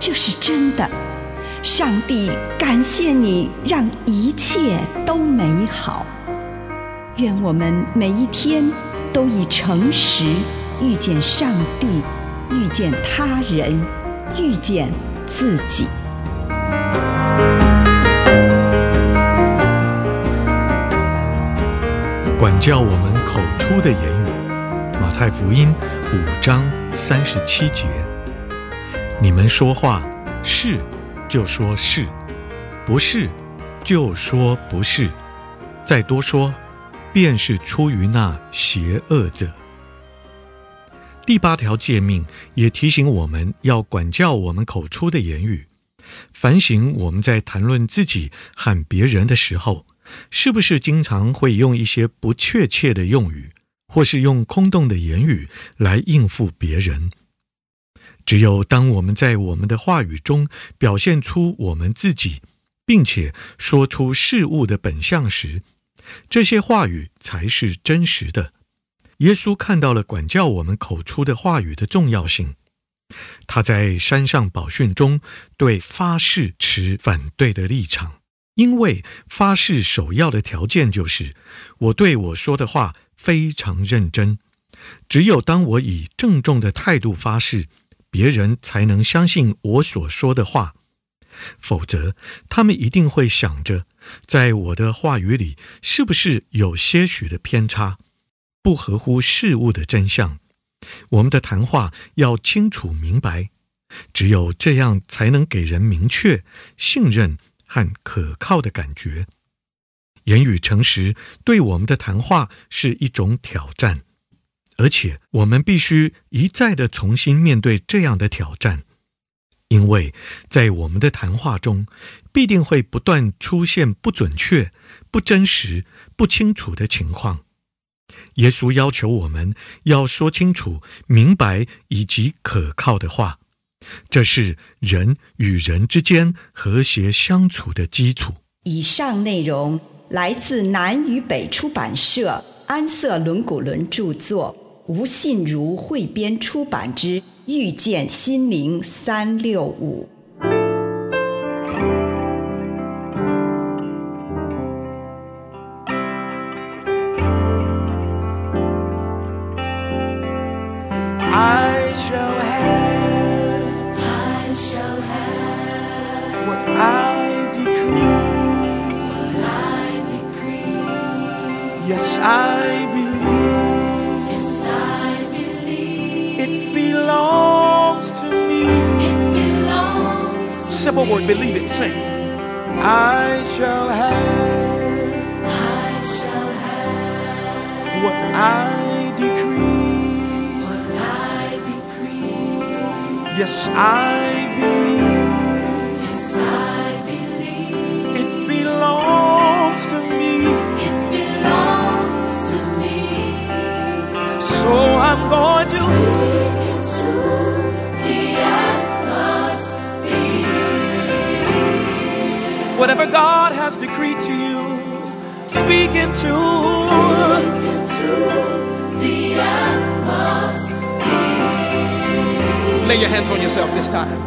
这是真的。上帝感谢你，让一切都美好。愿我们每一天都以诚实遇见上帝，遇见他人，遇见自己。管教我们口出的言语，马太福音五章三十七节。你们说话是就说是，不是就说不是，再多说，便是出于那邪恶者。第八条诫命也提醒我们要管教我们口出的言语，反省我们在谈论自己和别人的时候。是不是经常会用一些不确切的用语，或是用空洞的言语来应付别人？只有当我们在我们的话语中表现出我们自己，并且说出事物的本相时，这些话语才是真实的。耶稣看到了管教我们口出的话语的重要性，他在山上宝训中对发誓持反对的立场。因为发誓首要的条件就是，我对我说的话非常认真。只有当我以郑重的态度发誓，别人才能相信我所说的话。否则，他们一定会想着，在我的话语里是不是有些许的偏差，不合乎事物的真相。我们的谈话要清楚明白，只有这样才能给人明确信任。和可靠的感觉，言语诚实对我们的谈话是一种挑战，而且我们必须一再的重新面对这样的挑战，因为在我们的谈话中必定会不断出现不准确、不真实、不清楚的情况。耶稣要求我们要说清楚、明白以及可靠的话。这是人与人之间和谐相处的基础。以上内容来自南与北出版社安瑟伦古伦著作，吴信如汇编出版之《遇见心灵三六五》。I Simple word, believe it, sing. I shall have, I shall have what I decree. What I decree. Yes, I believe, God has decreed to you, speak into, the atmosphere. Lay your hands on yourself this time.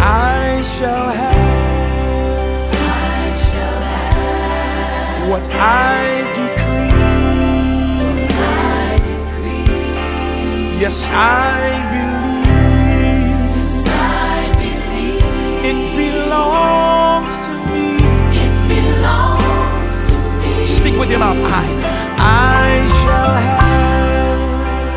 I shall have, I shall have what I decree. Yes, I believe. Speak with your mouth. I, I shall have.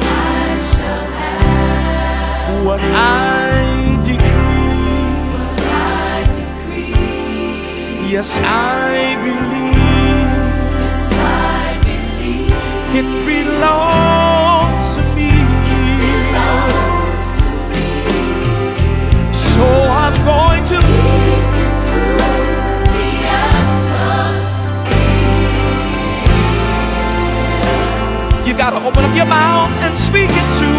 I shall have what I decree. What I decree. Yes, I believe. Yes, I believe. It belongs Open up your mouth and speak it to.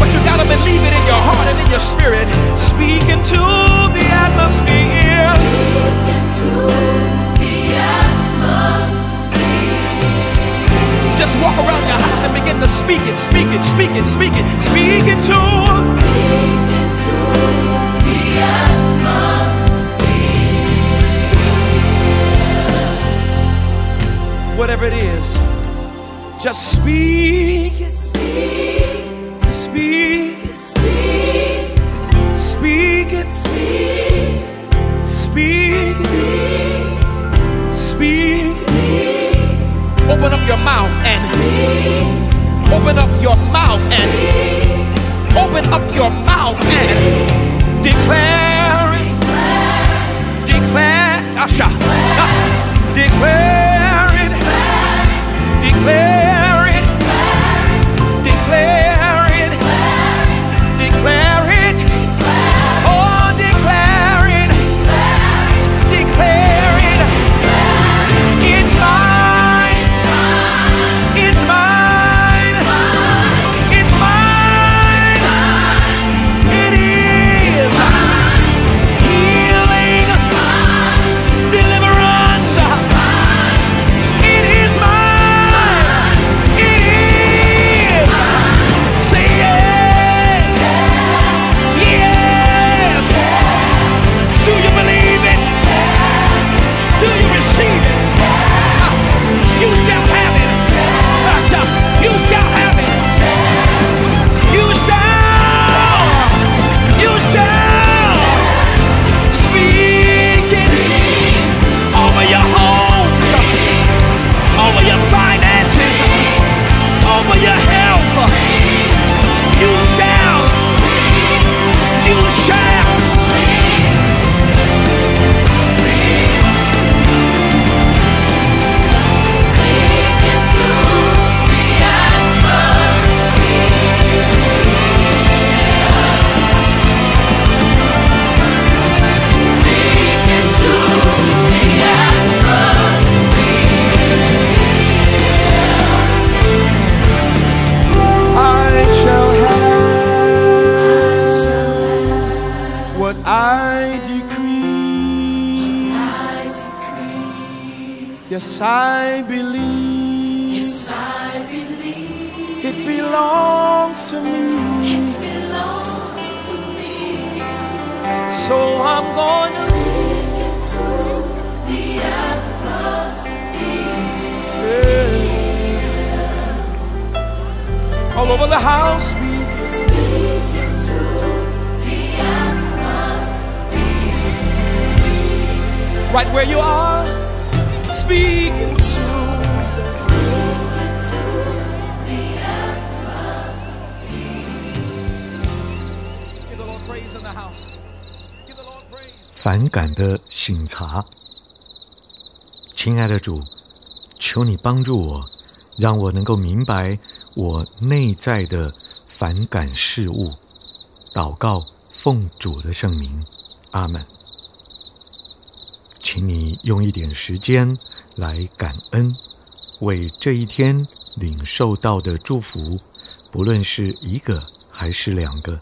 But you gotta believe it in your heart and in your spirit. Speak into the atmosphere. Just walk around your house and begin to speak it, speak it, speak it, speak it, speak it to. Whatever it is, just speak. Speak it, speak it, speak it, speak. It. Open up your mouth and open up your mouth and open up your mouth and It belongs to me. So I'm going to. Yeah. All over the house, speak right where you are, 反感的醒察。亲爱的主，求你帮助我，让我能够明白我内在的反感事物。祷告，奉主的圣名，阿门。请你用一点时间来感恩，为这一天领受到的祝福，不论是一个还是两个，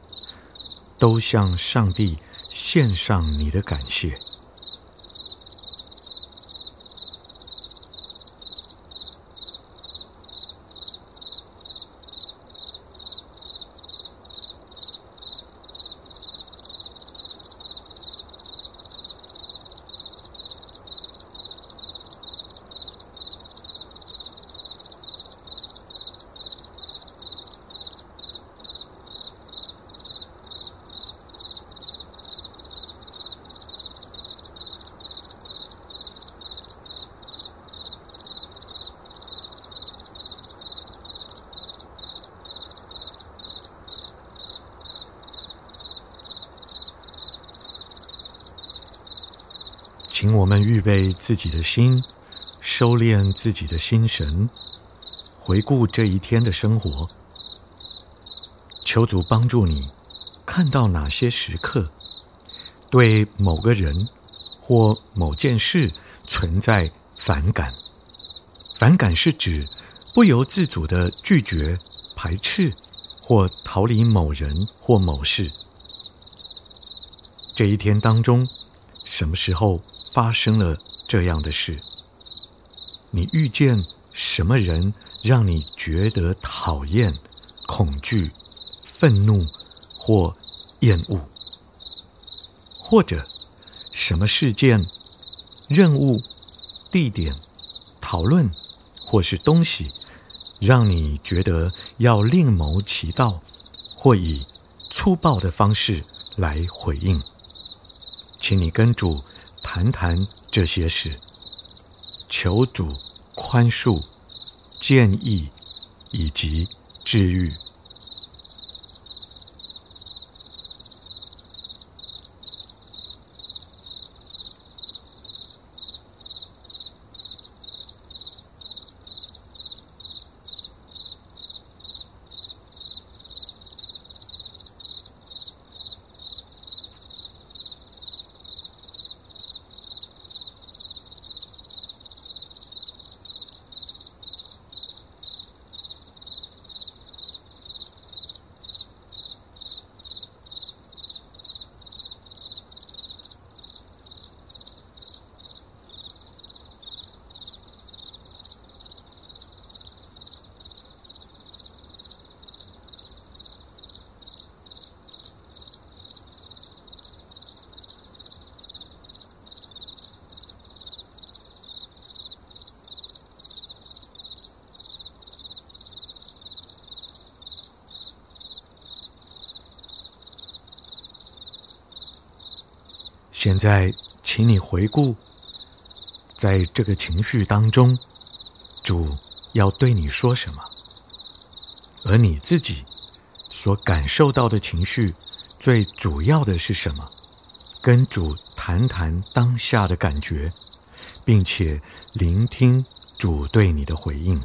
都向上帝献上你的感谢。请我们预备自己的心，收敛自己的心神，回顾这一天的生活。求主帮助你，看到哪些时刻，对某个人或某件事存在反感。反感是指不由自主的拒绝、排斥或逃离某人或某事。这一天当中，什么时候发生了这样的事？你遇见什么人让你觉得讨厌、恐惧、愤怒或厌恶？或者什么事件、任务、地点、讨论或是东西，让你觉得要另谋其道，或以粗暴的方式来回应？请你跟主谈谈这些事，求主宽恕、建议以及治愈。现在，请你回顾，在这个情绪当中，主要对你说什么？而你自己所感受到的情绪，最主要的是什么？跟主谈谈当下的感觉，并且聆听主对你的回应。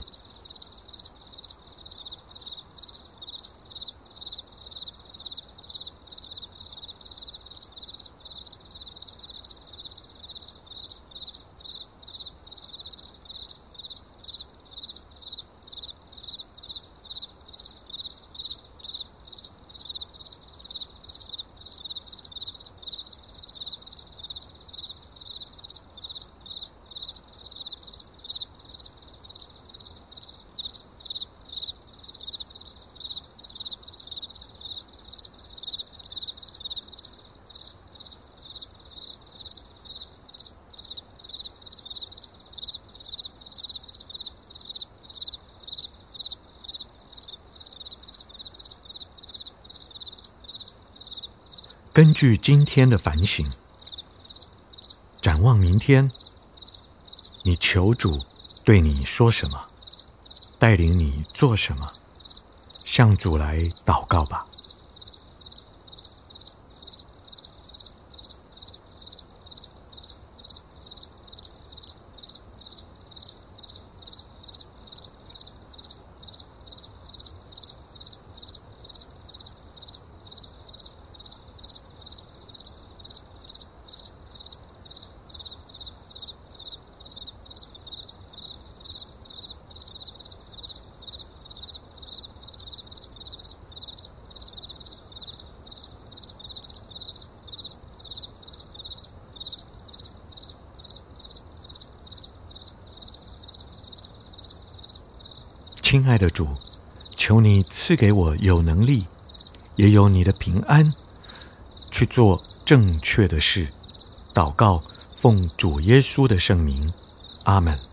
根据今天的反省，展望明天，你求主对你说什么，带领你做什么，向主来祷告吧。亲爱的主，求你赐给我有能力，也有你的平安，去做正确的事。祷告，奉主耶稣的圣名，阿门。